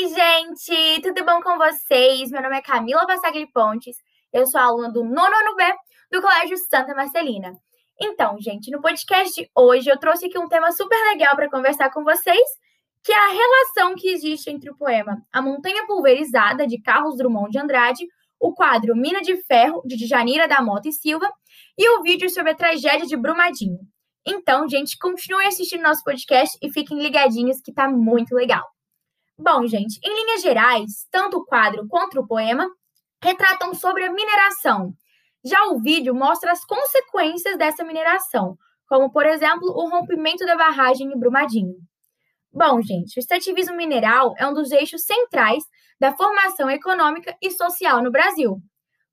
Oi, gente! Tudo bom com vocês? Meu nome é Camila Passagli Pontes, eu sou aluna do nono ano B do Colégio Santa Marcelina. Então, gente, no podcast de hoje eu trouxe aqui um tema super legal para conversar com vocês, que é a relação que existe entre o poema A Montanha Pulverizada, de Carlos Drummond de Andrade, o quadro Mina de Ferro, de Janira da Mota e Silva, e o vídeo sobre a tragédia de Brumadinho. Então, gente, continuem assistindo nosso podcast e fiquem ligadinhos que tá muito legal. Bom, gente, em linhas gerais, tanto o quadro quanto o poema retratam sobre a mineração. Já o vídeo mostra as consequências dessa mineração, como, por exemplo, o rompimento da barragem em Brumadinho. Bom, gente, o extrativismo mineral é um dos eixos centrais da formação econômica e social no Brasil.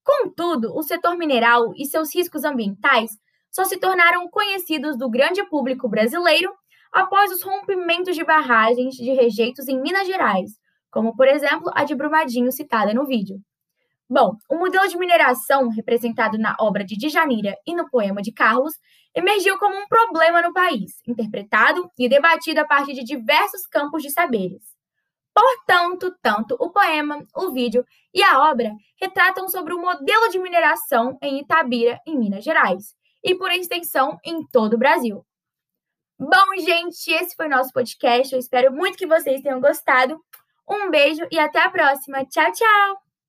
Contudo, o setor mineral e seus riscos ambientais só se tornaram conhecidos do grande público brasileiro após os rompimentos de barragens de rejeitos em Minas Gerais, como, por exemplo, a de Brumadinho citada no vídeo. Bom, o modelo de mineração, representado na obra de Djanira e no poema de Carlos, emergiu como um problema no país, interpretado e debatido a partir de diversos campos de saberes. Portanto, tanto o poema, o vídeo e a obra retratam sobre o modelo de mineração em Itabira, em Minas Gerais, e por extensão em todo o Brasil. Bom, gente, esse foi nosso podcast. Eu espero muito que vocês tenham gostado. Um beijo e até a próxima. Tchau, tchau!